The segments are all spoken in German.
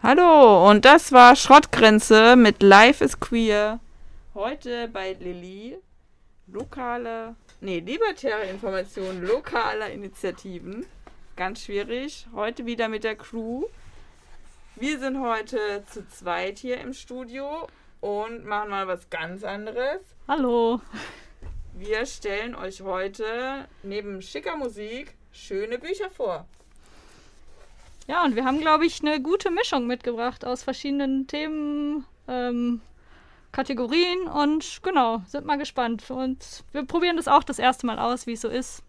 Hallo, und das war Schrottgrenze mit Life is Queer. Heute bei Lilly. Lokale, nee, libertäre Informationen lokaler Initiativen. Ganz schwierig. Heute wieder mit der Crew. Wir sind heute zu zweit hier im Studio und machen mal was ganz anderes. Hallo. Wir stellen euch heute neben schicker Musik schöne Bücher vor. Ja, und wir haben, glaube ich, eine gute Mischung mitgebracht aus verschiedenen Themen, ähm, Kategorien und genau, sind mal gespannt. Und wir probieren das auch das erste Mal aus, wie es so ist.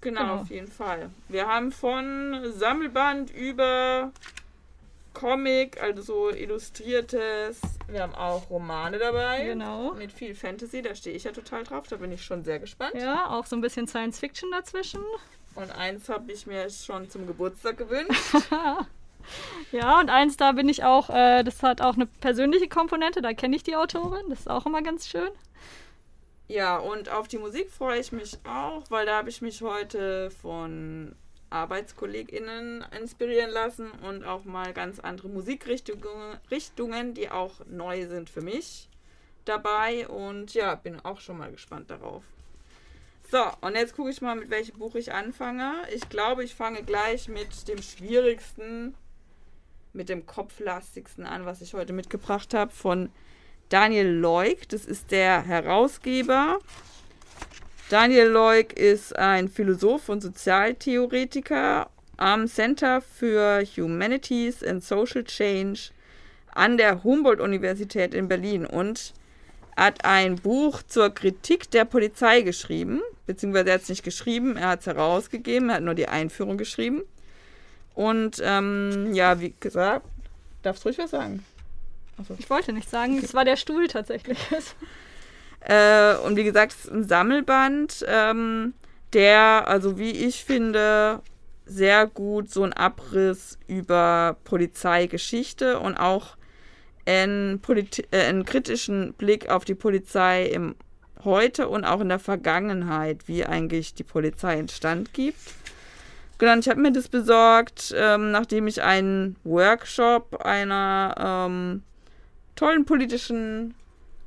Genau, genau, auf jeden Fall. Wir haben von Sammelband über Comic, also so illustriertes. Wir haben auch Romane dabei. Genau. Mit viel Fantasy, da stehe ich ja total drauf, da bin ich schon sehr gespannt. Ja, auch so ein bisschen Science Fiction dazwischen. Und eins habe ich mir schon zum Geburtstag gewünscht. ja, und eins, da bin ich auch, äh, das hat auch eine persönliche Komponente, da kenne ich die Autorin, das ist auch immer ganz schön. Ja, und auf die Musik freue ich mich auch, weil da habe ich mich heute von ArbeitskollegInnen inspirieren lassen und auch mal ganz andere Musikrichtungen, Richtungen, die auch neu sind für mich, dabei. Und ja, bin auch schon mal gespannt darauf. So, und jetzt gucke ich mal, mit welchem Buch ich anfange. Ich glaube, ich fange gleich mit dem schwierigsten, mit dem kopflastigsten an, was ich heute mitgebracht habe, von Daniel Leuk. Das ist der Herausgeber. Daniel Leuk ist ein Philosoph und Sozialtheoretiker am Center für Humanities and Social Change an der Humboldt-Universität in Berlin und hat ein Buch zur Kritik der Polizei geschrieben, beziehungsweise er hat es nicht geschrieben, er hat es herausgegeben, er hat nur die Einführung geschrieben. Und ähm, ja, wie gesagt, darfst du ruhig was sagen? Achso. Ich wollte nicht sagen, es war der Stuhl tatsächlich. äh, und wie gesagt, es ist ein Sammelband, ähm, der, also wie ich finde, sehr gut so einen Abriss über Polizeigeschichte und auch einen, äh, einen kritischen Blick auf die Polizei im Heute und auch in der Vergangenheit, wie eigentlich die Polizei in Stand gibt. Genau, ich habe mir das besorgt, ähm, nachdem ich einen Workshop einer ähm, tollen politischen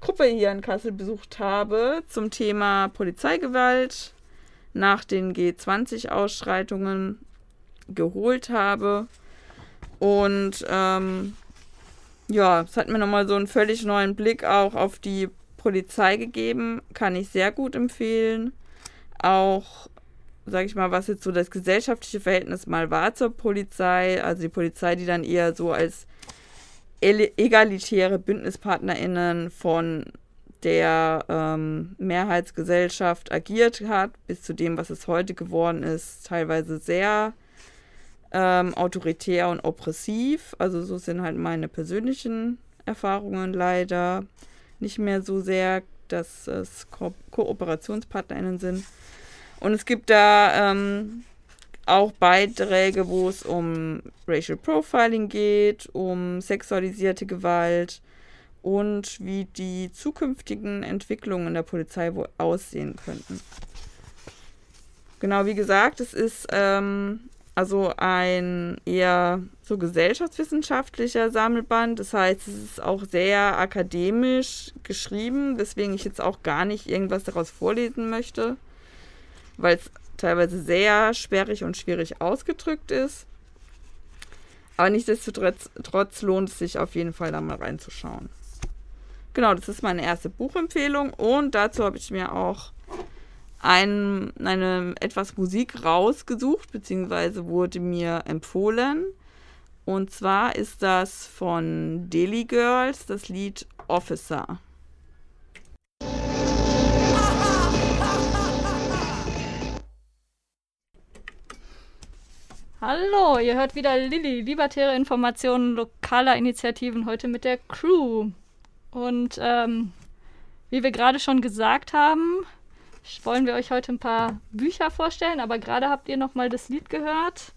Gruppe hier in Kassel besucht habe zum Thema Polizeigewalt nach den G20-Ausschreitungen geholt habe. Und ähm, ja, es hat mir nochmal so einen völlig neuen Blick auch auf die Polizei gegeben. Kann ich sehr gut empfehlen. Auch, sag ich mal, was jetzt so das gesellschaftliche Verhältnis mal war zur Polizei. Also die Polizei, die dann eher so als egalitäre BündnispartnerInnen von der ähm, Mehrheitsgesellschaft agiert hat, bis zu dem, was es heute geworden ist, teilweise sehr ähm, autoritär und oppressiv. Also so sind halt meine persönlichen Erfahrungen leider nicht mehr so sehr, dass es Ko KooperationspartnerInnen sind. Und es gibt da ähm, auch Beiträge, wo es um Racial Profiling geht, um sexualisierte Gewalt und wie die zukünftigen Entwicklungen der Polizei wohl aussehen könnten. Genau, wie gesagt, es ist ähm, also ein eher so gesellschaftswissenschaftlicher Sammelband. Das heißt, es ist auch sehr akademisch geschrieben, weswegen ich jetzt auch gar nicht irgendwas daraus vorlesen möchte, weil es teilweise sehr sperrig und schwierig ausgedrückt ist. Aber nichtsdestotrotz lohnt es sich auf jeden Fall da mal reinzuschauen. Genau, das ist meine erste Buchempfehlung und dazu habe ich mir auch ein, eine etwas Musik rausgesucht, beziehungsweise wurde mir empfohlen. Und zwar ist das von Delhi Girls das Lied Officer. Hallo, ihr hört wieder Lilly, libertäre Informationen lokaler Initiativen, heute mit der Crew. Und ähm, wie wir gerade schon gesagt haben, wollen wir euch heute ein paar Bücher vorstellen, aber gerade habt ihr noch mal das Lied gehört.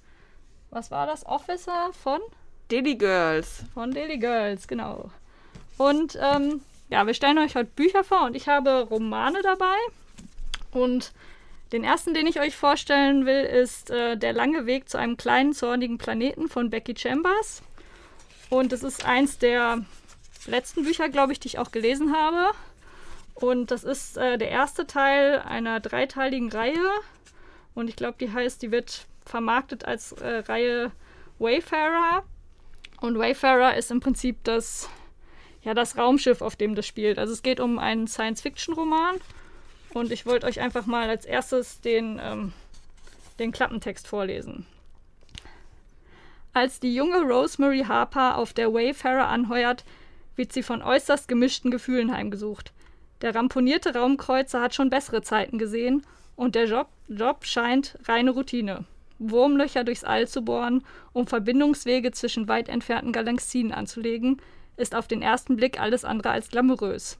Was war das? Officer von? Daily Girls. Von Daily Girls, genau. Und ähm, ja, wir stellen euch heute Bücher vor und ich habe Romane dabei. Und den ersten, den ich euch vorstellen will, ist äh, Der lange Weg zu einem kleinen, zornigen Planeten von Becky Chambers. Und es ist eins der letzten Bücher, glaube ich, die ich auch gelesen habe. Und das ist äh, der erste Teil einer dreiteiligen Reihe. Und ich glaube, die heißt, die wird vermarktet als äh, Reihe Wayfarer. Und Wayfarer ist im Prinzip das, ja, das Raumschiff, auf dem das spielt. Also es geht um einen Science-Fiction-Roman. Und ich wollte euch einfach mal als erstes den, ähm, den Klappentext vorlesen. Als die junge Rosemary Harper auf der Wayfarer anheuert, wird sie von äußerst gemischten Gefühlen heimgesucht. Der ramponierte Raumkreuzer hat schon bessere Zeiten gesehen und der Job, Job scheint reine Routine. Wurmlöcher durchs All zu bohren, um Verbindungswege zwischen weit entfernten Galaxien anzulegen, ist auf den ersten Blick alles andere als glamourös.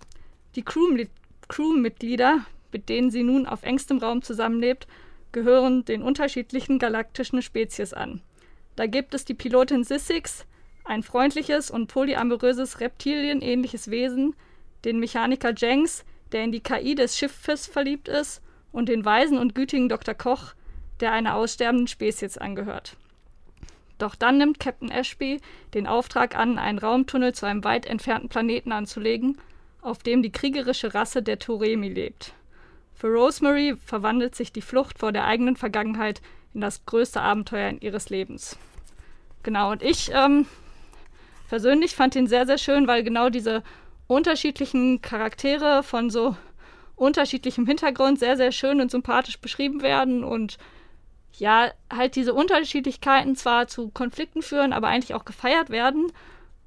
Die Crewmitglieder, mit denen sie nun auf engstem Raum zusammenlebt, gehören den unterschiedlichen galaktischen Spezies an. Da gibt es die Pilotin Sissix, ein freundliches und polyamoröses reptilienähnliches Wesen, den Mechaniker Jenks, der in die KI des Schiffes verliebt ist, und den weisen und gütigen Dr. Koch, der einer aussterbenden Spezies angehört. Doch dann nimmt Captain Ashby den Auftrag an, einen Raumtunnel zu einem weit entfernten Planeten anzulegen, auf dem die kriegerische Rasse der Toremi lebt. Für Rosemary verwandelt sich die Flucht vor der eigenen Vergangenheit in das größte Abenteuer ihres Lebens. Genau, und ich ähm, persönlich fand ihn sehr, sehr schön, weil genau diese unterschiedlichen Charaktere von so unterschiedlichem Hintergrund sehr, sehr schön und sympathisch beschrieben werden und ja, halt diese Unterschiedlichkeiten zwar zu Konflikten führen, aber eigentlich auch gefeiert werden.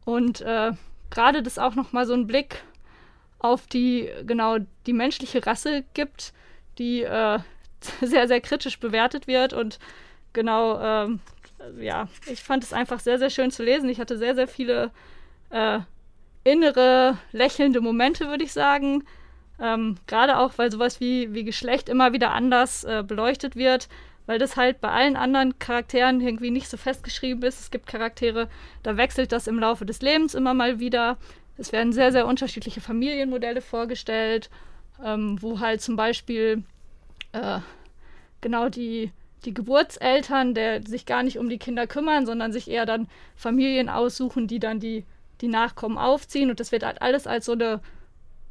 Und äh, gerade das auch nochmal so einen Blick auf die, genau, die menschliche Rasse gibt, die äh, sehr, sehr kritisch bewertet wird. Und genau, äh, ja, ich fand es einfach sehr, sehr schön zu lesen. Ich hatte sehr, sehr viele äh, innere, lächelnde Momente, würde ich sagen. Ähm, Gerade auch, weil sowas wie, wie Geschlecht immer wieder anders äh, beleuchtet wird, weil das halt bei allen anderen Charakteren irgendwie nicht so festgeschrieben ist. Es gibt Charaktere, da wechselt das im Laufe des Lebens immer mal wieder. Es werden sehr, sehr unterschiedliche Familienmodelle vorgestellt, ähm, wo halt zum Beispiel äh, genau die, die Geburtseltern, der sich gar nicht um die Kinder kümmern, sondern sich eher dann Familien aussuchen, die dann die die Nachkommen aufziehen und das wird halt alles als so eine,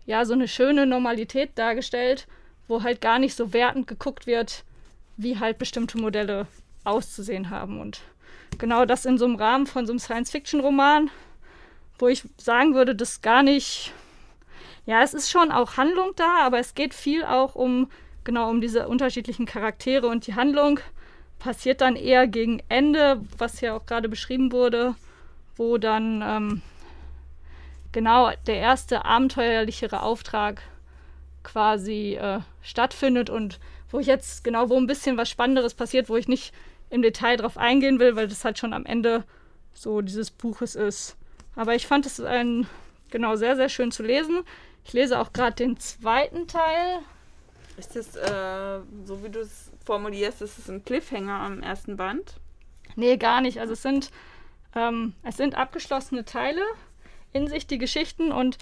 ja, so eine schöne Normalität dargestellt, wo halt gar nicht so wertend geguckt wird, wie halt bestimmte Modelle auszusehen haben. Und genau das in so einem Rahmen von so einem Science-Fiction-Roman, wo ich sagen würde, das gar nicht, ja, es ist schon auch Handlung da, aber es geht viel auch um, genau, um diese unterschiedlichen Charaktere und die Handlung passiert dann eher gegen Ende, was ja auch gerade beschrieben wurde, wo dann ähm, genau der erste abenteuerlichere Auftrag quasi äh, stattfindet und wo ich jetzt genau, wo ein bisschen was Spannenderes passiert, wo ich nicht im Detail drauf eingehen will, weil das halt schon am Ende so dieses Buches ist. Aber ich fand es ein, genau sehr, sehr schön zu lesen. Ich lese auch gerade den zweiten Teil. Ist das, äh, so wie du es formulierst, ist es ein Cliffhanger am ersten Band? Nee, gar nicht. Also es sind, ähm, es sind abgeschlossene Teile in sich, die Geschichten. Und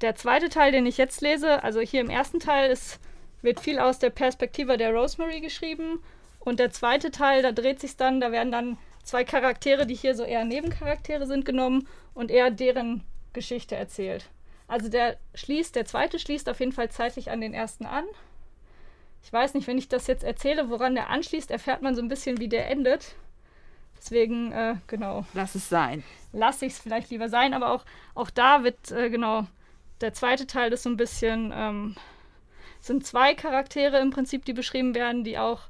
der zweite Teil, den ich jetzt lese, also hier im ersten Teil, ist, wird viel aus der Perspektive der Rosemary geschrieben. Und der zweite Teil, da dreht sich dann, da werden dann zwei Charaktere, die hier so eher Nebencharaktere sind, genommen und eher deren Geschichte erzählt. Also der schließt, der zweite schließt auf jeden Fall zeitlich an den ersten an. Ich weiß nicht, wenn ich das jetzt erzähle, woran der anschließt, erfährt man so ein bisschen, wie der endet. Deswegen, äh, genau. Lass es sein. Lass ich es vielleicht lieber sein, aber auch, auch da wird, äh, genau, der zweite Teil ist so ein bisschen, ähm, sind zwei Charaktere im Prinzip, die beschrieben werden, die auch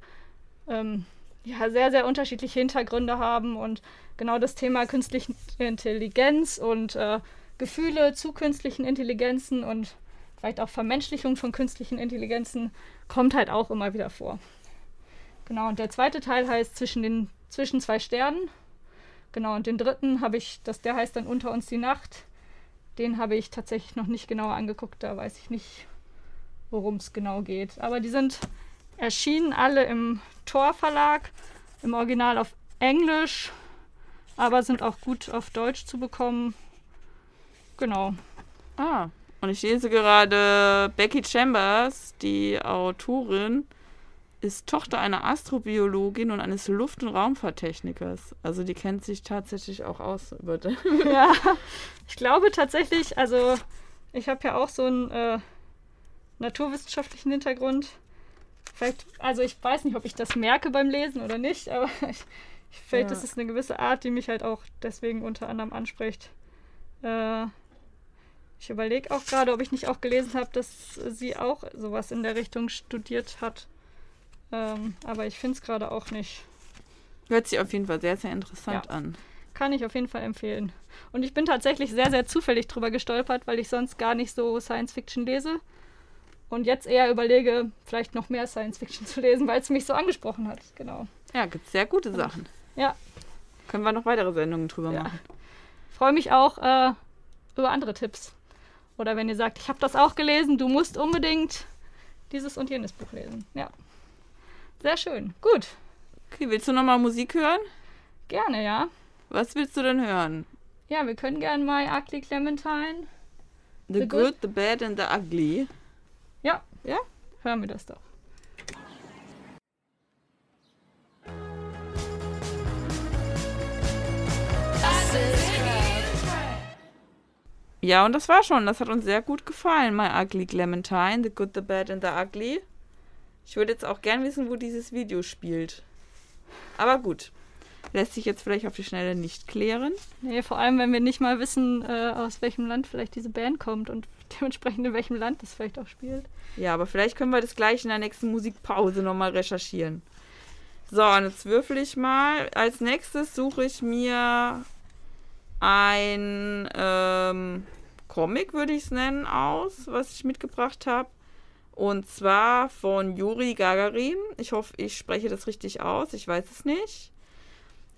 ähm, ja, sehr, sehr unterschiedliche Hintergründe haben und genau das Thema künstliche Intelligenz und äh, Gefühle zu künstlichen Intelligenzen und vielleicht auch Vermenschlichung von künstlichen Intelligenzen kommt halt auch immer wieder vor. Genau, und der zweite Teil heißt zwischen den zwischen zwei Sternen. Genau, und den dritten habe ich, das, der heißt dann Unter uns die Nacht. Den habe ich tatsächlich noch nicht genauer angeguckt, da weiß ich nicht, worum es genau geht. Aber die sind erschienen alle im Tor Verlag, im Original auf Englisch, aber sind auch gut auf Deutsch zu bekommen. Genau. Ah, und ich lese gerade Becky Chambers, die Autorin, ist Tochter einer Astrobiologin und eines Luft- und Raumfahrttechnikers. Also die kennt sich tatsächlich auch aus den. ja, ich glaube tatsächlich, also ich habe ja auch so einen äh, naturwissenschaftlichen Hintergrund. Vielleicht, also ich weiß nicht, ob ich das merke beim Lesen oder nicht, aber ich, ich finde, ja. das ist eine gewisse Art, die mich halt auch deswegen unter anderem anspricht. Äh, ich überlege auch gerade, ob ich nicht auch gelesen habe, dass sie auch sowas in der Richtung studiert hat. Ähm, aber ich finde es gerade auch nicht. Hört sich auf jeden Fall sehr, sehr interessant ja. an. Kann ich auf jeden Fall empfehlen. Und ich bin tatsächlich sehr, sehr zufällig drüber gestolpert, weil ich sonst gar nicht so Science Fiction lese. Und jetzt eher überlege, vielleicht noch mehr Science Fiction zu lesen, weil es mich so angesprochen hat. Genau. Ja, gibt sehr gute Sachen. Ja. Können wir noch weitere Sendungen drüber ja. machen. Freue mich auch äh, über andere Tipps. Oder wenn ihr sagt, ich habe das auch gelesen, du musst unbedingt dieses und jenes Buch lesen. Ja. Sehr schön. Gut. Okay, willst du nochmal Musik hören? Gerne, ja. Was willst du denn hören? Ja, wir können gerne My Ugly Clementine. The, the good, good, the Bad and the Ugly. Ja. Ja? Hören wir das doch. Ja, und das war schon. Das hat uns sehr gut gefallen. My Ugly Clementine, The Good, The Bad and The Ugly. Ich würde jetzt auch gern wissen, wo dieses Video spielt. Aber gut. Lässt sich jetzt vielleicht auf die Schnelle nicht klären. Nee, vor allem, wenn wir nicht mal wissen, äh, aus welchem Land vielleicht diese Band kommt und dementsprechend in welchem Land das vielleicht auch spielt. Ja, aber vielleicht können wir das gleich in der nächsten Musikpause nochmal recherchieren. So, und jetzt würfel ich mal. Als nächstes suche ich mir ein ähm, Comic, würde ich es nennen, aus, was ich mitgebracht habe. Und zwar von Juri Gagarin. Ich hoffe, ich spreche das richtig aus. Ich weiß es nicht.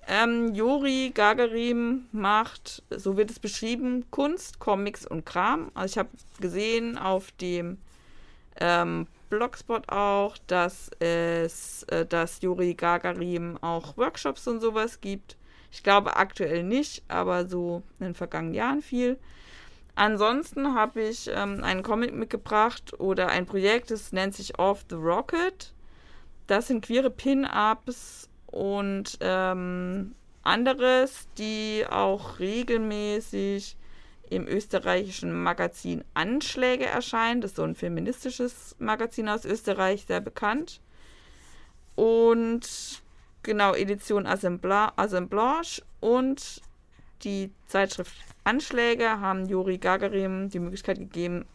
Ähm, Juri Gagarin macht, so wird es beschrieben, Kunst, Comics und Kram. Also ich habe gesehen auf dem ähm, Blogspot auch, dass es, äh, dass Juri Gagarin auch Workshops und sowas gibt. Ich glaube aktuell nicht, aber so in den vergangenen Jahren viel. Ansonsten habe ich ähm, einen Comic mitgebracht oder ein Projekt, das nennt sich Off the Rocket. Das sind queere Pin-Ups und ähm, anderes, die auch regelmäßig im österreichischen Magazin Anschläge erscheinen. Das ist so ein feministisches Magazin aus Österreich, sehr bekannt. Und genau, Edition Assemblage und die Zeitschrift Anschläge haben Juri Gagarin die Möglichkeit gegeben,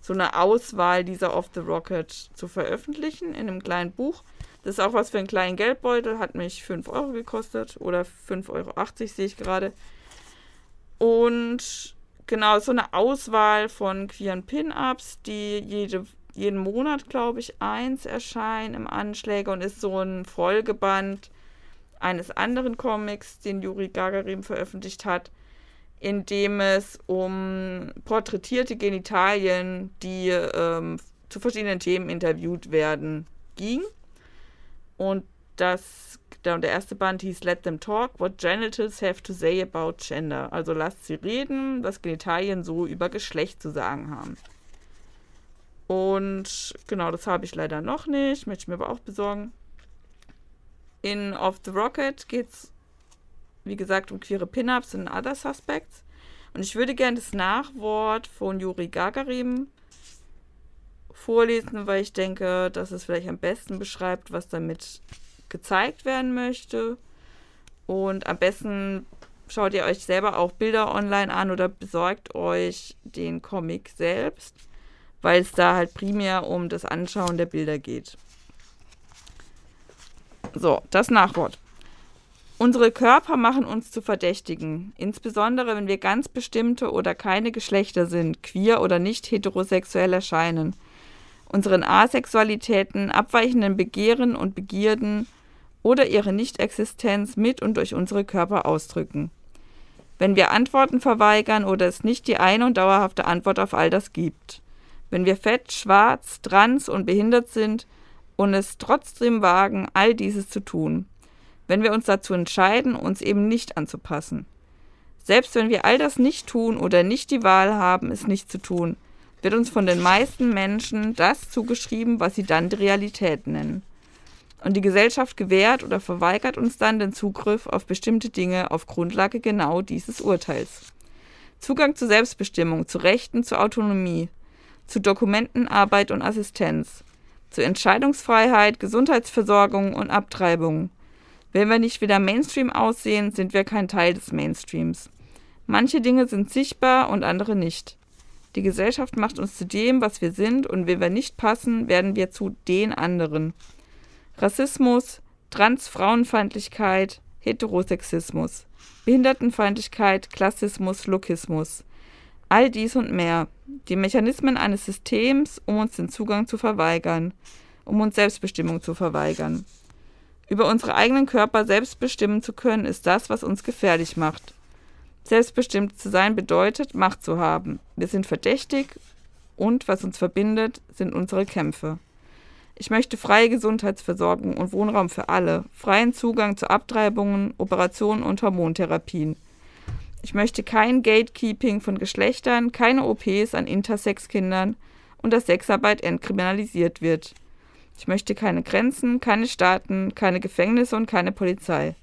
so eine Auswahl dieser Off the Rocket zu veröffentlichen in einem kleinen Buch. Das ist auch was für einen kleinen Geldbeutel, hat mich 5 Euro gekostet oder 5,80 Euro sehe ich gerade. Und genau, so eine Auswahl von queeren Pin-Ups, die jede, jeden Monat, glaube ich, eins erscheinen im Anschläge und ist so ein Folgeband eines anderen Comics, den Juri Gagarin veröffentlicht hat in dem es um porträtierte Genitalien, die ähm, zu verschiedenen Themen interviewt werden, ging. Und das, der, der erste Band hieß Let Them Talk, What Genitals Have to Say About Gender. Also lasst sie reden, was Genitalien so über Geschlecht zu sagen haben. Und genau, das habe ich leider noch nicht, möchte ich mir aber auch besorgen. In Off the Rocket geht es wie gesagt, um queere Pin-Ups und Other Suspects. Und ich würde gerne das Nachwort von Juri Gagarin vorlesen, weil ich denke, dass es vielleicht am besten beschreibt, was damit gezeigt werden möchte. Und am besten schaut ihr euch selber auch Bilder online an oder besorgt euch den Comic selbst, weil es da halt primär um das Anschauen der Bilder geht. So, das Nachwort. Unsere Körper machen uns zu Verdächtigen, insbesondere wenn wir ganz bestimmte oder keine Geschlechter sind, queer oder nicht heterosexuell erscheinen, unseren Asexualitäten, abweichenden Begehren und Begierden oder ihre Nichtexistenz mit und durch unsere Körper ausdrücken. Wenn wir Antworten verweigern oder es nicht die eine und dauerhafte Antwort auf all das gibt. Wenn wir fett, schwarz, trans und behindert sind und es trotzdem wagen, all dieses zu tun wenn wir uns dazu entscheiden, uns eben nicht anzupassen. Selbst wenn wir all das nicht tun oder nicht die Wahl haben, es nicht zu tun, wird uns von den meisten Menschen das zugeschrieben, was sie dann die Realität nennen. Und die Gesellschaft gewährt oder verweigert uns dann den Zugriff auf bestimmte Dinge auf Grundlage genau dieses Urteils. Zugang zu Selbstbestimmung, zu Rechten, zu Autonomie, zu Dokumenten, Arbeit und Assistenz, zu Entscheidungsfreiheit, Gesundheitsversorgung und Abtreibung. Wenn wir nicht wieder Mainstream aussehen, sind wir kein Teil des Mainstreams. Manche Dinge sind sichtbar und andere nicht. Die Gesellschaft macht uns zu dem, was wir sind, und wenn wir nicht passen, werden wir zu den anderen. Rassismus, Transfrauenfeindlichkeit, Heterosexismus, Behindertenfeindlichkeit, Klassismus, Lokismus. All dies und mehr. Die Mechanismen eines Systems, um uns den Zugang zu verweigern, um uns Selbstbestimmung zu verweigern. Über unsere eigenen Körper selbst bestimmen zu können, ist das, was uns gefährlich macht. Selbstbestimmt zu sein bedeutet, Macht zu haben. Wir sind verdächtig und was uns verbindet, sind unsere Kämpfe. Ich möchte freie Gesundheitsversorgung und Wohnraum für alle, freien Zugang zu Abtreibungen, Operationen und Hormontherapien. Ich möchte kein Gatekeeping von Geschlechtern, keine OPs an Intersex-Kindern und dass Sexarbeit entkriminalisiert wird. Ich möchte keine Grenzen, keine Staaten, keine Gefängnisse und keine Polizei.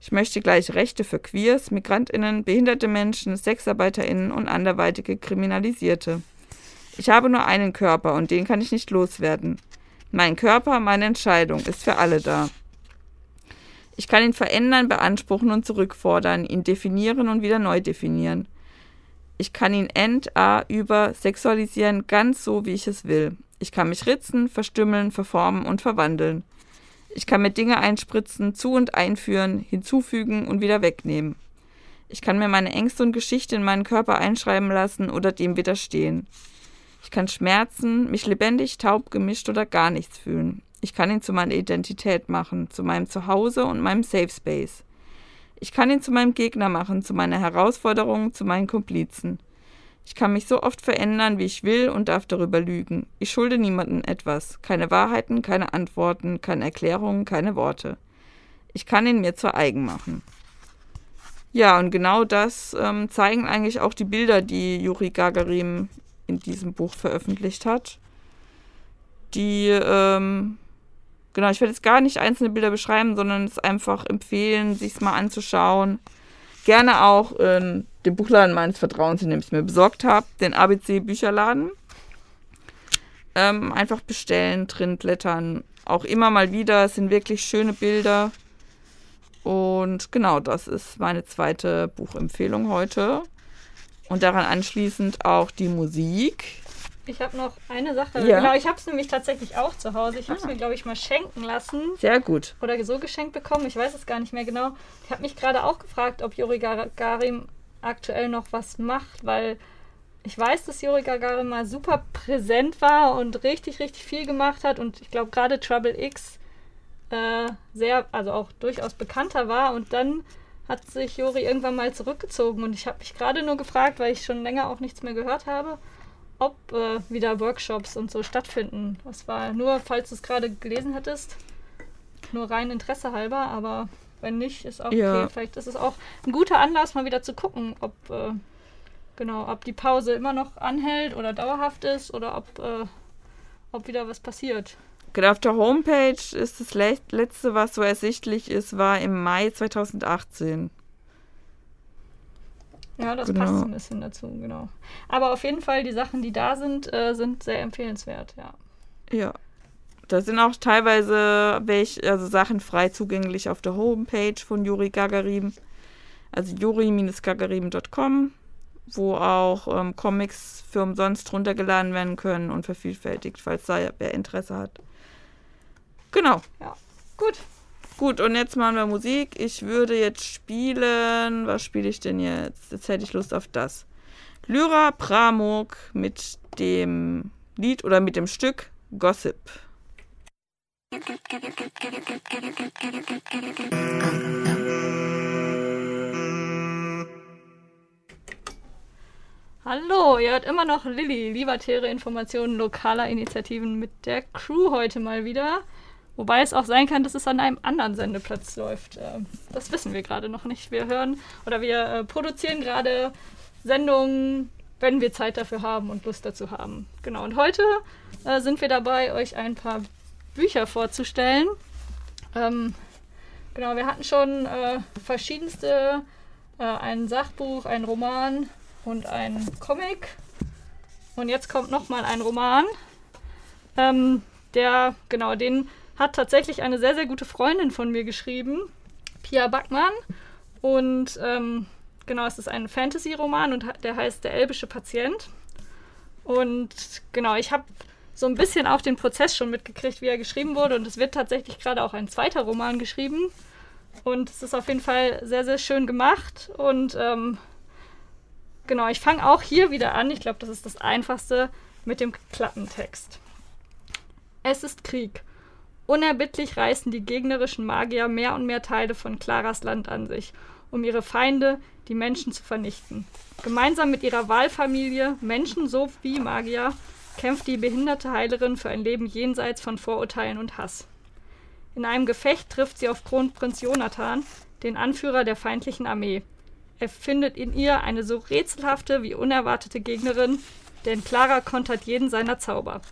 Ich möchte gleiche Rechte für Queers, Migrantinnen, behinderte Menschen, Sexarbeiterinnen und anderweitige Kriminalisierte. Ich habe nur einen Körper und den kann ich nicht loswerden. Mein Körper, meine Entscheidung, ist für alle da. Ich kann ihn verändern, beanspruchen und zurückfordern, ihn definieren und wieder neu definieren. Ich kann ihn end, a, über sexualisieren, ganz so, wie ich es will. Ich kann mich ritzen, verstümmeln, verformen und verwandeln. Ich kann mir Dinge einspritzen, zu und einführen, hinzufügen und wieder wegnehmen. Ich kann mir meine Ängste und Geschichte in meinen Körper einschreiben lassen oder dem widerstehen. Ich kann schmerzen, mich lebendig, taub, gemischt oder gar nichts fühlen. Ich kann ihn zu meiner Identität machen, zu meinem Zuhause und meinem Safe Space. Ich kann ihn zu meinem Gegner machen, zu meiner Herausforderung, zu meinen Komplizen. Ich kann mich so oft verändern, wie ich will und darf darüber lügen. Ich schulde niemandem etwas. Keine Wahrheiten, keine Antworten, keine Erklärungen, keine Worte. Ich kann ihn mir zu eigen machen. Ja, und genau das ähm, zeigen eigentlich auch die Bilder, die Juri Gagarin in diesem Buch veröffentlicht hat. Die, ähm, genau, ich werde jetzt gar nicht einzelne Bilder beschreiben, sondern es einfach empfehlen, sich es mal anzuschauen gerne auch in dem Buchladen meines Vertrauens, in dem ich es mir besorgt habe, den ABC Bücherladen. Ähm, einfach bestellen, drin blättern. Auch immer mal wieder. Es sind wirklich schöne Bilder. Und genau, das ist meine zweite Buchempfehlung heute. Und daran anschließend auch die Musik. Ich habe noch eine Sache. Ja. Genau, ich habe es nämlich tatsächlich auch zu Hause. Ich habe es ah. mir, glaube ich, mal schenken lassen. Sehr gut. Oder so geschenkt bekommen. Ich weiß es gar nicht mehr genau. Ich habe mich gerade auch gefragt, ob Juri Gagarin aktuell noch was macht, weil ich weiß, dass Juri Gagarin mal super präsent war und richtig, richtig viel gemacht hat. Und ich glaube, gerade Trouble X äh, sehr, also auch durchaus bekannter war. Und dann hat sich Juri irgendwann mal zurückgezogen. Und ich habe mich gerade nur gefragt, weil ich schon länger auch nichts mehr gehört habe ob äh, wieder Workshops und so stattfinden. Das war nur, falls du es gerade gelesen hättest, nur rein Interesse halber, aber wenn nicht, ist auch ja. okay. Vielleicht ist es auch ein guter Anlass, mal wieder zu gucken, ob äh, genau, ob die Pause immer noch anhält oder dauerhaft ist oder ob, äh, ob wieder was passiert. Genau, auf der Homepage ist das letzte, was so ersichtlich ist, war im Mai 2018. Ja, das genau. passt ein bisschen dazu, genau. Aber auf jeden Fall, die Sachen, die da sind, äh, sind sehr empfehlenswert, ja. Ja. Da sind auch teilweise welche, also Sachen frei zugänglich auf der Homepage von Juri Gagarin. Also juri-gagarin.com, wo auch ähm, Comics für umsonst runtergeladen werden können und vervielfältigt, falls da wer Interesse hat. Genau. Ja, gut. Gut, und jetzt machen wir Musik. Ich würde jetzt spielen. Was spiele ich denn jetzt? Jetzt hätte ich Lust auf das. Lyra Pramuk mit dem Lied oder mit dem Stück Gossip. Hallo, ihr hört immer noch Lilly, libertäre Informationen lokaler Initiativen mit der Crew heute mal wieder. Wobei es auch sein kann, dass es an einem anderen Sendeplatz läuft. Ähm, das wissen wir gerade noch nicht. Wir hören oder wir äh, produzieren gerade Sendungen, wenn wir Zeit dafür haben und Lust dazu haben. Genau. Und heute äh, sind wir dabei, euch ein paar Bücher vorzustellen. Ähm, genau, wir hatten schon äh, verschiedenste, äh, ein Sachbuch, ein Roman und ein Comic. Und jetzt kommt nochmal ein Roman. Ähm, der, genau, den hat tatsächlich eine sehr, sehr gute Freundin von mir geschrieben, Pia Backmann. Und ähm, genau, es ist ein Fantasy-Roman und der heißt Der elbische Patient. Und genau, ich habe so ein bisschen auch den Prozess schon mitgekriegt, wie er geschrieben wurde. Und es wird tatsächlich gerade auch ein zweiter Roman geschrieben. Und es ist auf jeden Fall sehr, sehr schön gemacht. Und ähm, genau, ich fange auch hier wieder an. Ich glaube, das ist das Einfachste mit dem Klappentext. Es ist Krieg. Unerbittlich reißen die gegnerischen Magier mehr und mehr Teile von Claras Land an sich, um ihre Feinde, die Menschen, zu vernichten. Gemeinsam mit ihrer Wahlfamilie, Menschen sowie Magier, kämpft die behinderte Heilerin für ein Leben jenseits von Vorurteilen und Hass. In einem Gefecht trifft sie auf Kronprinz Jonathan, den Anführer der feindlichen Armee. Er findet in ihr eine so rätselhafte wie unerwartete Gegnerin, denn Clara kontert jeden seiner Zauber.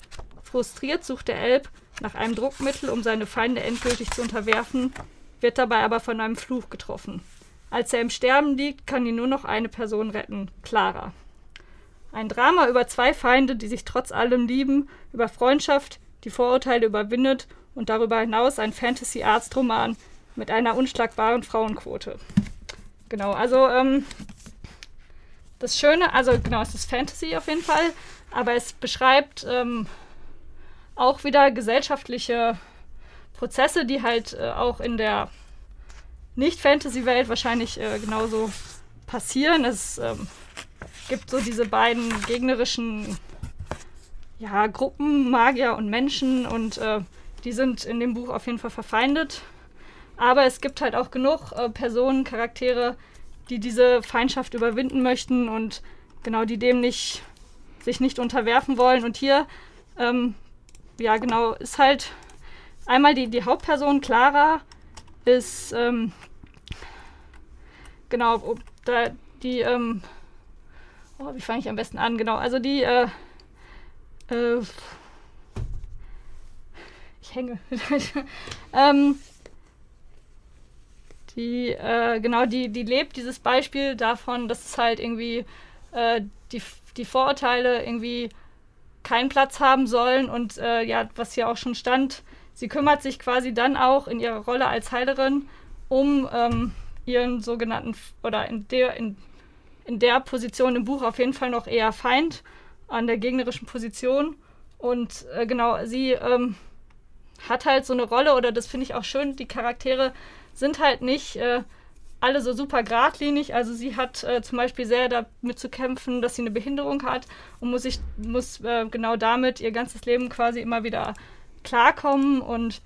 Frustriert sucht der Elb nach einem Druckmittel, um seine Feinde endgültig zu unterwerfen, wird dabei aber von einem Fluch getroffen. Als er im Sterben liegt, kann ihn nur noch eine Person retten, Clara. Ein Drama über zwei Feinde, die sich trotz allem lieben, über Freundschaft, die Vorurteile überwindet und darüber hinaus ein Fantasy-Arztroman mit einer unschlagbaren Frauenquote. Genau, also ähm, das Schöne, also genau, es ist Fantasy auf jeden Fall, aber es beschreibt ähm, auch wieder gesellschaftliche Prozesse, die halt äh, auch in der Nicht-Fantasy-Welt wahrscheinlich äh, genauso passieren. Es ähm, gibt so diese beiden gegnerischen ja, Gruppen, Magier und Menschen und äh, die sind in dem Buch auf jeden Fall verfeindet. Aber es gibt halt auch genug äh, Personen, Charaktere, die diese Feindschaft überwinden möchten und genau die dem nicht sich nicht unterwerfen wollen. Und hier, ähm, ja genau, ist halt einmal die, die Hauptperson Clara ist ähm, genau da die ähm, Oh, wie fange ich am besten an? Genau, also die, äh, äh, ich hänge. ähm, die, äh, genau, die, die lebt dieses Beispiel davon, dass es halt irgendwie äh, die, die Vorurteile irgendwie keinen Platz haben sollen und äh, ja, was hier auch schon stand, sie kümmert sich quasi dann auch in ihrer Rolle als Heilerin um ähm, ihren sogenannten oder in der in in der Position im Buch auf jeden Fall noch eher Feind an der gegnerischen Position. Und äh, genau, sie ähm, hat halt so eine Rolle, oder das finde ich auch schön, die Charaktere sind halt nicht äh, alle so super geradlinig. Also sie hat äh, zum Beispiel sehr damit zu kämpfen, dass sie eine Behinderung hat und muss sich muss äh, genau damit ihr ganzes Leben quasi immer wieder klarkommen und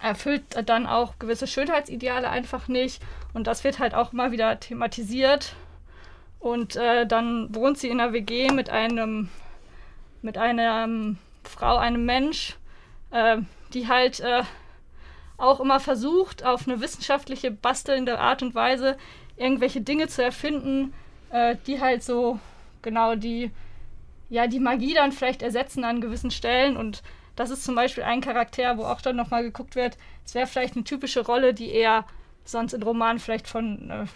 erfüllt dann auch gewisse Schönheitsideale einfach nicht. Und das wird halt auch immer wieder thematisiert und äh, dann wohnt sie in einer WG mit einem, mit einer ähm, Frau, einem Mensch, äh, die halt äh, auch immer versucht, auf eine wissenschaftliche, bastelnde Art und Weise irgendwelche Dinge zu erfinden, äh, die halt so genau die, ja, die Magie dann vielleicht ersetzen an gewissen Stellen. Und das ist zum Beispiel ein Charakter, wo auch dann nochmal geguckt wird, es wäre vielleicht eine typische Rolle, die eher sonst in Romanen vielleicht von äh,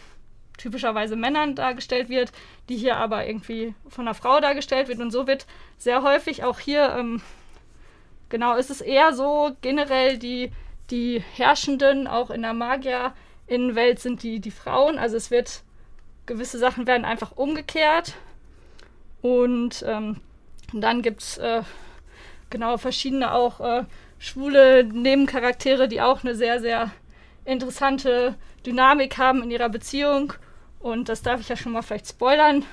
typischerweise Männern dargestellt wird, die hier aber irgendwie von einer Frau dargestellt wird. Und so wird sehr häufig auch hier, ähm, genau, ist es eher so generell die, die Herrschenden auch in der Magier-Innenwelt sind die, die Frauen. Also es wird, gewisse Sachen werden einfach umgekehrt. Und ähm, dann gibt es äh, genau verschiedene auch äh, schwule Nebencharaktere, die auch eine sehr, sehr interessante Dynamik haben in ihrer Beziehung und das darf ich ja schon mal vielleicht spoilern,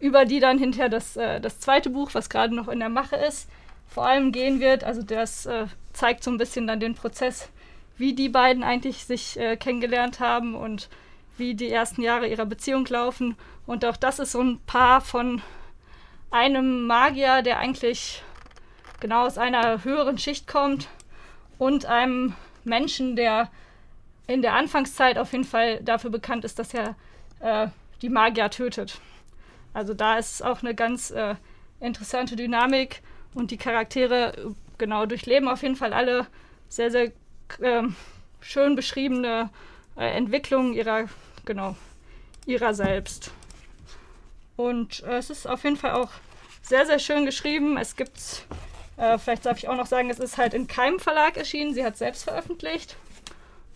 über die dann hinterher das, äh, das zweite Buch, was gerade noch in der Mache ist, vor allem gehen wird. Also das äh, zeigt so ein bisschen dann den Prozess, wie die beiden eigentlich sich äh, kennengelernt haben und wie die ersten Jahre ihrer Beziehung laufen. Und auch das ist so ein Paar von einem Magier, der eigentlich genau aus einer höheren Schicht kommt und einem Menschen, der in der Anfangszeit auf jeden Fall dafür bekannt ist, dass er äh, die Magier tötet. Also da ist auch eine ganz äh, interessante Dynamik und die Charaktere genau durchleben auf jeden Fall alle sehr, sehr äh, schön beschriebene äh, Entwicklung ihrer, genau, ihrer selbst. Und äh, es ist auf jeden Fall auch sehr, sehr schön geschrieben. Es gibt, äh, vielleicht darf ich auch noch sagen, es ist halt in keinem Verlag erschienen. Sie hat selbst veröffentlicht.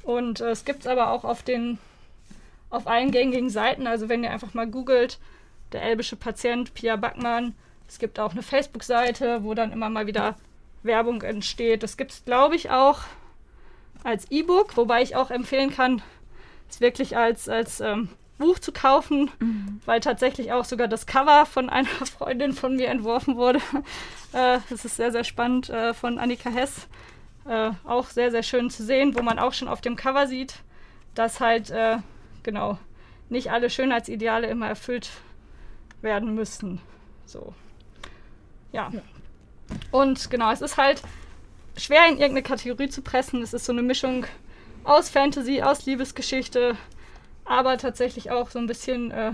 Und äh, es gibt es aber auch auf den, auf allen gängigen Seiten. Also wenn ihr einfach mal googelt, der elbische Patient, Pia Backmann. Es gibt auch eine Facebook-Seite, wo dann immer mal wieder Werbung entsteht. Das gibt es, glaube ich, auch als E-Book, wobei ich auch empfehlen kann, es wirklich als, als ähm, Buch zu kaufen, mhm. weil tatsächlich auch sogar das Cover von einer Freundin von mir entworfen wurde. äh, das ist sehr, sehr spannend äh, von Annika Hess. Äh, auch sehr, sehr schön zu sehen, wo man auch schon auf dem Cover sieht, dass halt, äh, genau, nicht alle Schönheitsideale immer erfüllt werden müssen. So. Ja. ja. Und genau, es ist halt schwer in irgendeine Kategorie zu pressen. Es ist so eine Mischung aus Fantasy, aus Liebesgeschichte, aber tatsächlich auch so ein bisschen äh,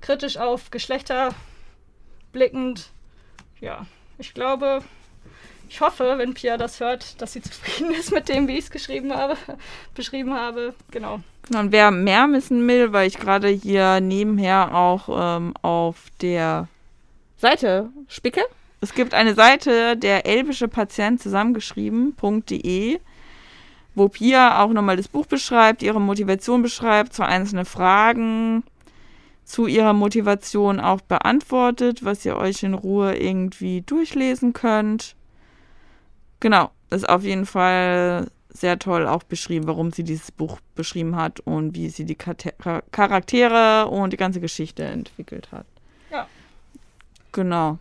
kritisch auf Geschlechter blickend. Ja, ich glaube, ich hoffe, wenn Pia das hört, dass sie zufrieden ist mit dem, wie ich es geschrieben habe, beschrieben habe. Genau. genau. Und wer mehr wissen will, weil ich gerade hier nebenher auch ähm, auf der Seite spicke. Es gibt eine Seite, der elbische Patient zusammengeschrieben.de wo Pia auch nochmal das Buch beschreibt, ihre Motivation beschreibt, zwei einzelne Fragen zu ihrer Motivation auch beantwortet, was ihr euch in Ruhe irgendwie durchlesen könnt. Genau, ist auf jeden Fall sehr toll auch beschrieben, warum sie dieses Buch beschrieben hat und wie sie die Charaktere und die ganze Geschichte entwickelt hat. Ja. Genau.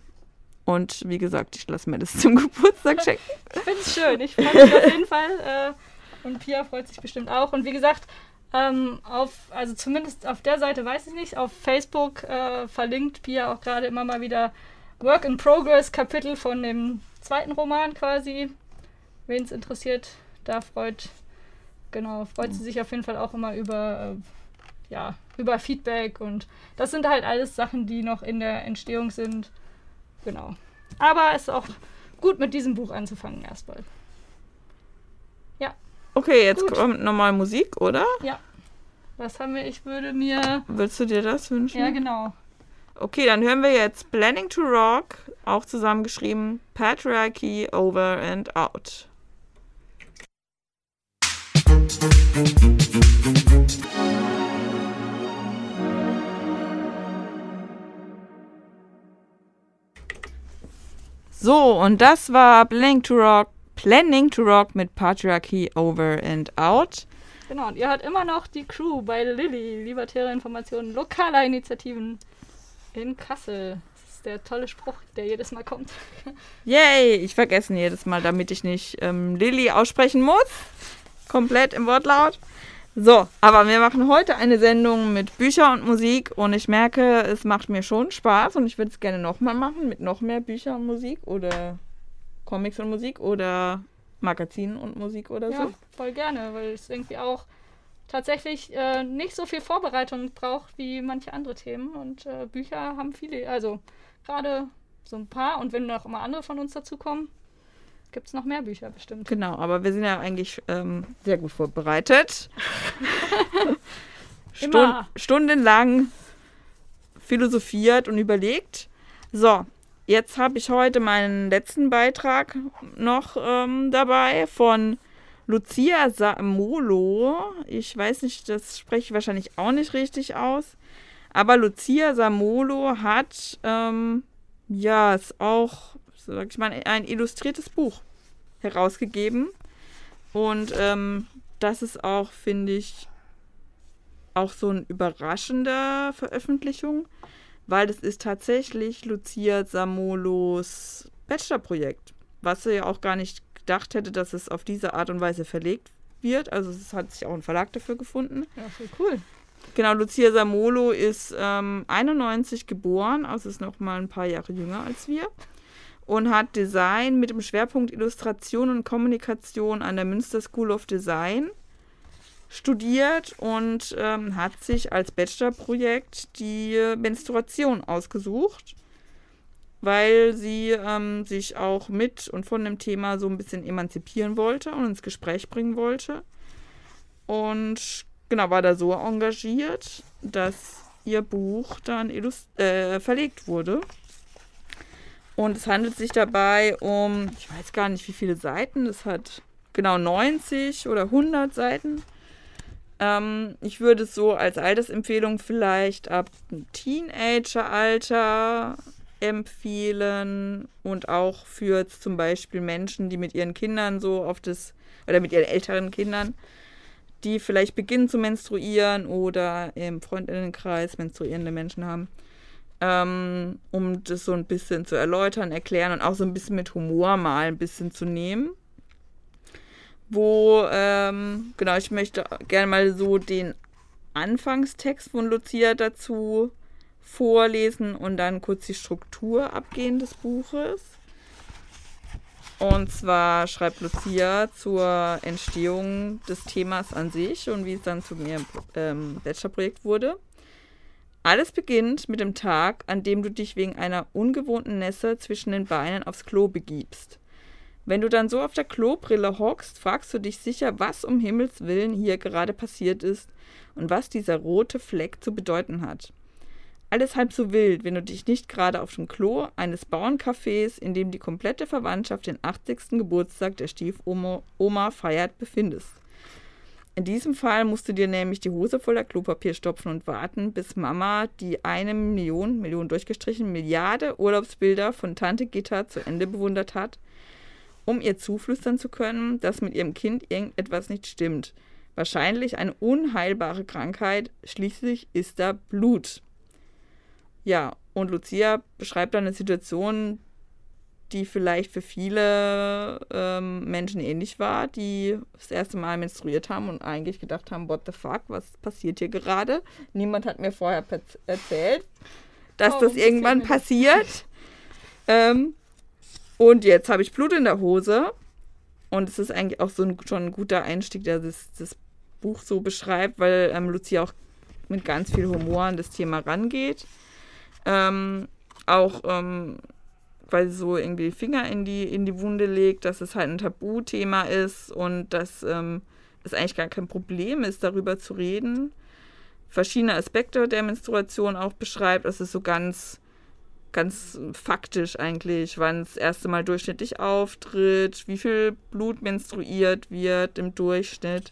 Und wie gesagt, ich lasse mir das zum Geburtstag schenken. ich finde es schön. Ich freue mich auf jeden Fall. Äh, und Pia freut sich bestimmt auch. Und wie gesagt, ähm, auf, also zumindest auf der Seite weiß ich nicht, auf Facebook äh, verlinkt Pia auch gerade immer mal wieder Work in Progress Kapitel von dem zweiten Roman quasi. Wen es interessiert, da freut, genau, freut sie sich auf jeden Fall auch immer über, äh, ja, über Feedback und das sind halt alles Sachen, die noch in der Entstehung sind. Genau. Aber es ist auch gut mit diesem Buch anzufangen erstmal. Okay, jetzt Gut. kommt nochmal Musik, oder? Ja. Was haben wir? Ich würde mir. Willst du dir das wünschen? Ja, genau. Okay, dann hören wir jetzt Planning to Rock, auch zusammengeschrieben Patriarchy Over and Out. So, und das war Planning to Rock Planning to Rock mit Patriarchy Over and Out. Genau, und ihr hört immer noch die Crew bei Lilly, libertäre Informationen lokaler Initiativen in Kassel. Das ist der tolle Spruch, der jedes Mal kommt. Yay, ich vergesse ihn jedes Mal, damit ich nicht ähm, Lilly aussprechen muss. Komplett im Wortlaut. So, aber wir machen heute eine Sendung mit Bücher und Musik und ich merke, es macht mir schon Spaß und ich würde es gerne nochmal machen mit noch mehr Bücher und Musik oder Comics und Musik oder Magazinen und Musik oder ja, so? voll gerne, weil es irgendwie auch tatsächlich äh, nicht so viel Vorbereitung braucht wie manche andere Themen und äh, Bücher haben viele, also gerade so ein paar und wenn noch immer andere von uns dazukommen, gibt es noch mehr Bücher bestimmt. Genau, aber wir sind ja eigentlich ähm, sehr gut vorbereitet. Stund stundenlang philosophiert und überlegt. So, Jetzt habe ich heute meinen letzten Beitrag noch ähm, dabei von Lucia Samolo. Ich weiß nicht, das spreche ich wahrscheinlich auch nicht richtig aus. Aber Lucia Samolo hat, ähm, ja, ist auch, sag ich mal, ein illustriertes Buch herausgegeben. Und ähm, das ist auch, finde ich, auch so eine überraschende Veröffentlichung weil das ist tatsächlich Lucia Samolos Bachelorprojekt, was sie ja auch gar nicht gedacht hätte, dass es auf diese Art und Weise verlegt wird. Also es hat sich auch ein Verlag dafür gefunden. Ja, voll cool. Genau, Lucia Samolo ist ähm, 91 geboren, also ist noch mal ein paar Jahre jünger als wir und hat Design mit dem Schwerpunkt Illustration und Kommunikation an der Münster School of Design studiert und ähm, hat sich als Bachelorprojekt die Menstruation ausgesucht, weil sie ähm, sich auch mit und von dem Thema so ein bisschen emanzipieren wollte und ins Gespräch bringen wollte. und genau, war da so engagiert, dass ihr Buch dann äh, verlegt wurde. Und es handelt sich dabei um, ich weiß gar nicht, wie viele Seiten. Es hat genau 90 oder 100 Seiten. Ähm, ich würde es so als Altersempfehlung vielleicht ab Teenageralter empfehlen und auch für zum Beispiel Menschen, die mit ihren Kindern so auf das, oder mit ihren älteren Kindern, die vielleicht beginnen zu menstruieren oder im Freundinnenkreis menstruierende Menschen haben ähm, um das so ein bisschen zu erläutern, erklären und auch so ein bisschen mit Humor mal ein bisschen zu nehmen. Wo, ähm, genau, ich möchte gerne mal so den Anfangstext von Lucia dazu vorlesen und dann kurz die Struktur abgehen des Buches. Und zwar schreibt Lucia zur Entstehung des Themas an sich und wie es dann zu ihrem ähm, Bachelorprojekt wurde. Alles beginnt mit dem Tag, an dem du dich wegen einer ungewohnten Nässe zwischen den Beinen aufs Klo begibst. Wenn du dann so auf der Klobrille hockst, fragst du dich sicher, was um Himmels willen hier gerade passiert ist und was dieser rote Fleck zu bedeuten hat. Alles halb so wild, wenn du dich nicht gerade auf dem Klo eines Bauerncafés, in dem die komplette Verwandtschaft den 80. Geburtstag der Stiefoma feiert, befindest. In diesem Fall musst du dir nämlich die Hose voller Klopapier stopfen und warten, bis Mama die eine Million, Million durchgestrichen, Milliarde Urlaubsbilder von Tante Gitta zu Ende bewundert hat, um ihr zuflüstern zu können, dass mit ihrem Kind irgendetwas nicht stimmt. Wahrscheinlich eine unheilbare Krankheit, schließlich ist da Blut. Ja, und Lucia beschreibt dann eine Situation, die vielleicht für viele ähm, Menschen ähnlich war, die das erste Mal menstruiert haben und eigentlich gedacht haben, what the fuck, was passiert hier gerade? Niemand hat mir vorher erzählt, dass oh, das irgendwann passiert. ähm, und jetzt habe ich Blut in der Hose. Und es ist eigentlich auch so ein, schon ein guter Einstieg, der das, das Buch so beschreibt, weil ähm, Lucia auch mit ganz viel Humor an das Thema rangeht. Ähm, auch ähm, sie so irgendwie Finger in die, in die Wunde legt, dass es halt ein Tabuthema ist und dass ähm, es eigentlich gar kein Problem ist, darüber zu reden. Verschiedene Aspekte der Menstruation auch beschreibt. Das ist so ganz, ganz faktisch eigentlich, wann es das erste Mal durchschnittlich auftritt, wie viel Blut menstruiert wird im Durchschnitt,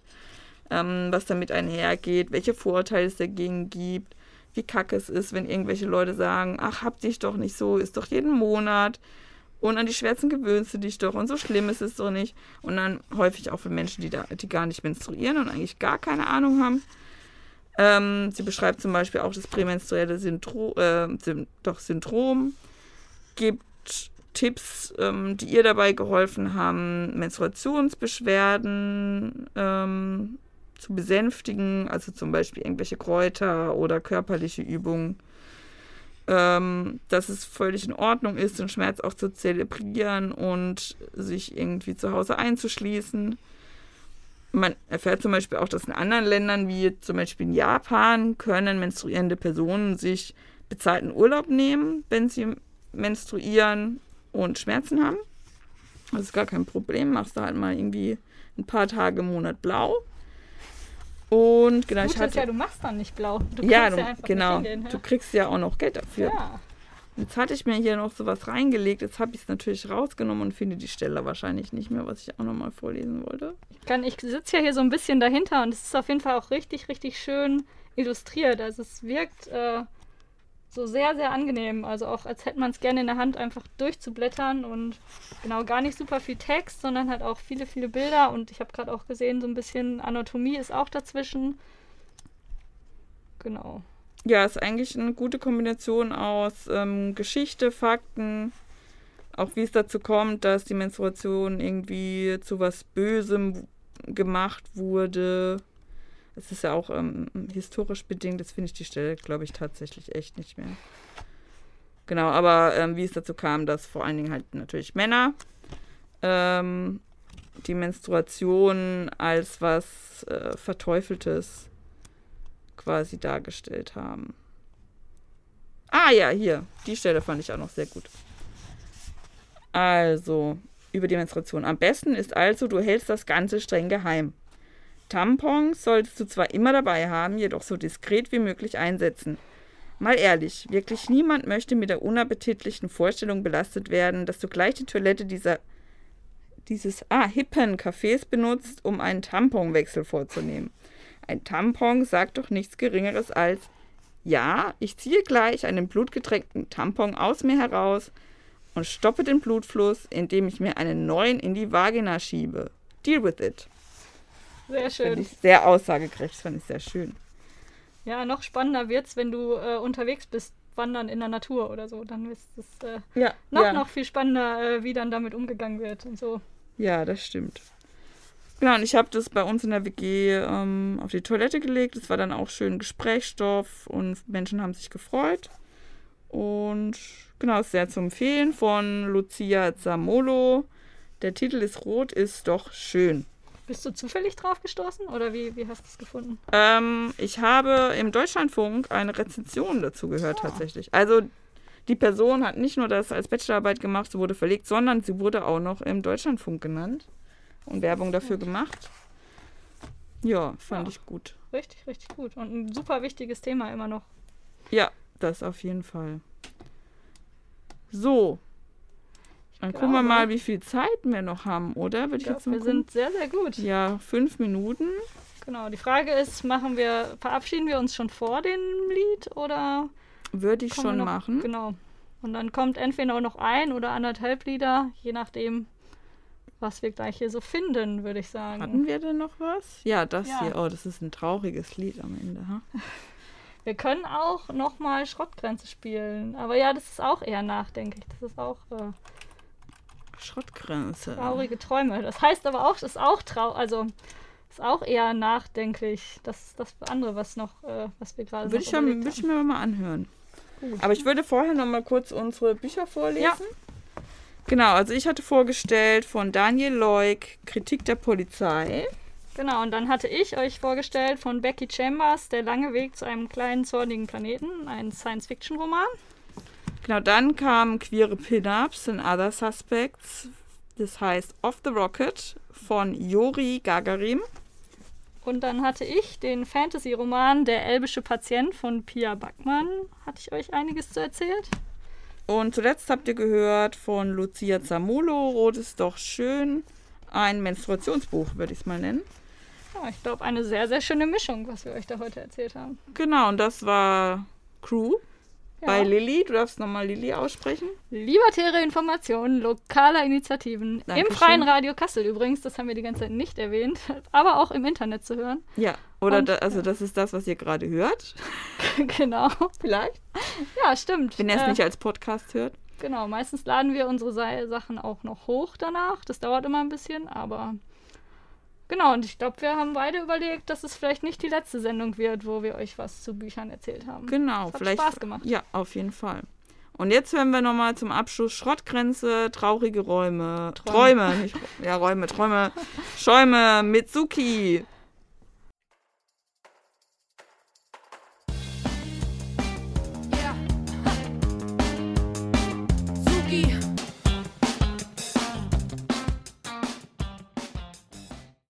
ähm, was damit einhergeht, welche Vorteile es dagegen gibt wie kacke es ist, wenn irgendwelche Leute sagen, ach, hab dich doch nicht so, ist doch jeden Monat und an die Schwärzen gewöhnst du dich doch und so schlimm ist es doch nicht. Und dann häufig auch für Menschen, die, da, die gar nicht menstruieren und eigentlich gar keine Ahnung haben. Ähm, sie beschreibt zum Beispiel auch das prämenstruelle Syndrom, äh, doch Syndrom, gibt Tipps, ähm, die ihr dabei geholfen haben, Menstruationsbeschwerden ähm, zu besänftigen, also zum Beispiel irgendwelche Kräuter oder körperliche Übungen. Ähm, dass es völlig in Ordnung ist, den Schmerz auch zu zelebrieren und sich irgendwie zu Hause einzuschließen. Man erfährt zum Beispiel auch, dass in anderen Ländern, wie zum Beispiel in Japan, können menstruierende Personen sich bezahlten Urlaub nehmen, wenn sie menstruieren und Schmerzen haben. Das ist gar kein Problem. Machst du halt mal irgendwie ein paar Tage im Monat blau. Und genau, Gut ich hatte. ja, du machst dann nicht blau. Du ja, du, ja genau. Hingehen, du kriegst ja auch noch Geld dafür. Ja. Jetzt hatte ich mir hier noch sowas reingelegt. Jetzt habe ich es natürlich rausgenommen und finde die Stelle wahrscheinlich nicht mehr, was ich auch nochmal vorlesen wollte. Ich, ich sitze ja hier so ein bisschen dahinter und es ist auf jeden Fall auch richtig, richtig schön illustriert. Also es wirkt äh, so sehr, sehr angenehm. Also auch als hätte man es gerne in der Hand einfach durchzublättern und genau gar nicht super viel Text, sondern halt auch viele, viele Bilder. Und ich habe gerade auch gesehen, so ein bisschen Anatomie ist auch dazwischen. Genau. Ja, ist eigentlich eine gute Kombination aus ähm, Geschichte, Fakten, auch wie es dazu kommt, dass die Menstruation irgendwie zu was Bösem gemacht wurde es ist ja auch ähm, historisch bedingt, das finde ich die Stelle, glaube ich, tatsächlich echt nicht mehr. Genau, aber ähm, wie es dazu kam, dass vor allen Dingen halt natürlich Männer ähm, die Menstruation als was äh, Verteufeltes quasi dargestellt haben. Ah ja, hier, die Stelle fand ich auch noch sehr gut. Also, über die Menstruation. Am besten ist also, du hältst das Ganze streng geheim. Tampons solltest du zwar immer dabei haben, jedoch so diskret wie möglich einsetzen. Mal ehrlich, wirklich niemand möchte mit der unappetitlichen Vorstellung belastet werden, dass du gleich die Toilette dieser, dieses ah, hippen Cafés benutzt, um einen Tamponwechsel vorzunehmen. Ein Tampon sagt doch nichts Geringeres als, ja, ich ziehe gleich einen blutgetränkten Tampon aus mir heraus und stoppe den Blutfluss, indem ich mir einen neuen in die Vagina schiebe. Deal with it. Sehr schön. Fand ich sehr aussagekräftig, fand ich sehr schön. Ja, noch spannender wird's, wenn du äh, unterwegs bist, wandern in der Natur oder so. Dann ist es äh, Ja, noch, ja. noch viel spannender, äh, wie dann damit umgegangen wird und so. Ja, das stimmt. Genau, und ich habe das bei uns in der WG ähm, auf die Toilette gelegt. Es war dann auch schön Gesprächsstoff und Menschen haben sich gefreut. Und genau, ist sehr zu empfehlen von Lucia Zamolo. Der Titel ist Rot, ist doch schön. Bist du zufällig drauf gestoßen oder wie, wie hast du es gefunden? Ähm, ich habe im Deutschlandfunk eine Rezension dazu gehört, tatsächlich. Also, die Person hat nicht nur das als Bachelorarbeit gemacht, sie wurde verlegt, sondern sie wurde auch noch im Deutschlandfunk genannt und Werbung dafür gemacht. Ja, fand Ja. ich gut. Richtig, richtig gut. Und ein super wichtiges Thema immer noch. Ja, das auf jeden Fall. So. Dann gucken wir mal, wie viel Zeit wir noch haben, oder? Würde ich glaub, jetzt mal wir gucken. sind sehr, sehr gut. Ja, fünf Minuten. Genau. Die Frage ist, machen wir, verabschieden wir uns schon vor dem Lied oder Würde ich schon noch, machen. Genau. Und dann kommt entweder noch ein oder anderthalb Lieder, je nachdem, was wir gleich hier so finden, würde ich sagen. Hatten wir denn noch was? Ja, das Ja. hier. Oh, das ist ein trauriges Lied am Ende. Ha? Wir können auch nochmal Schrottgrenze spielen. Aber ja, das ist auch eher nachdenklich. Das ist auch äh, Schrottgrenze. traurige Träume. Das heißt aber auch, das ist auch trau also ist auch eher nachdenklich. Das ist das andere, was noch, äh, was wir gerade Würde ich, ja- würde ich mir mal anhören. Gut. Aber ich würde vorher noch mal kurz unsere Bücher vorlesen. Genau, also ich hatte vorgestellt von Daniel Leuk Kritik der Polizei. Genau, und dann hatte ich euch vorgestellt von Becky Chambers, Der lange Weg zu einem kleinen, zornigen Planeten, ein Science-Fiction-Roman. Genau, dann kamen queere Pin-Ups and Other Suspects. Das heißt Off the Rocket von Jori Gagarin. Und dann hatte ich den Fantasy-Roman Der elbische Patient von Pia Backmann. Hatte ich euch einiges zu erzählt? Und zuletzt habt ihr gehört von Lucia Zamolo, Rot ist doch schön. Ein Menstruationsbuch, würde ich es mal nennen. Ja, ich glaube, eine sehr, sehr schöne Mischung, was wir euch da heute erzählt haben. Genau, und das war Crew Ja. bei Lilly. Du darfst nochmal Lilly aussprechen. Libertäre Informationen lokaler Initiativen im Dankeschön. Freien Radio Kassel übrigens, das haben wir die ganze Zeit nicht erwähnt, aber auch im Internet zu hören. Ja, oder Und- da, also das ist das, was ihr gerade hört. genau. Vielleicht. Ja, stimmt. Wenn ihr es Äh, nicht als Podcast hört. Genau, meistens laden wir unsere Sa- Sachen auch noch hoch danach. Das dauert immer ein bisschen, aber genau, und ich glaube, wir haben beide überlegt, dass es vielleicht nicht die letzte Sendung wird, wo wir euch was zu Büchern erzählt haben. Genau, Es hat vielleicht. Spaß gemacht. Ja, auf jeden Fall. Und jetzt hören wir nochmal zum Abschluss Schrottgrenze, traurige Räume. Träume. Träume, nicht ja, Räume, Träume. Schäume, Mitsuki.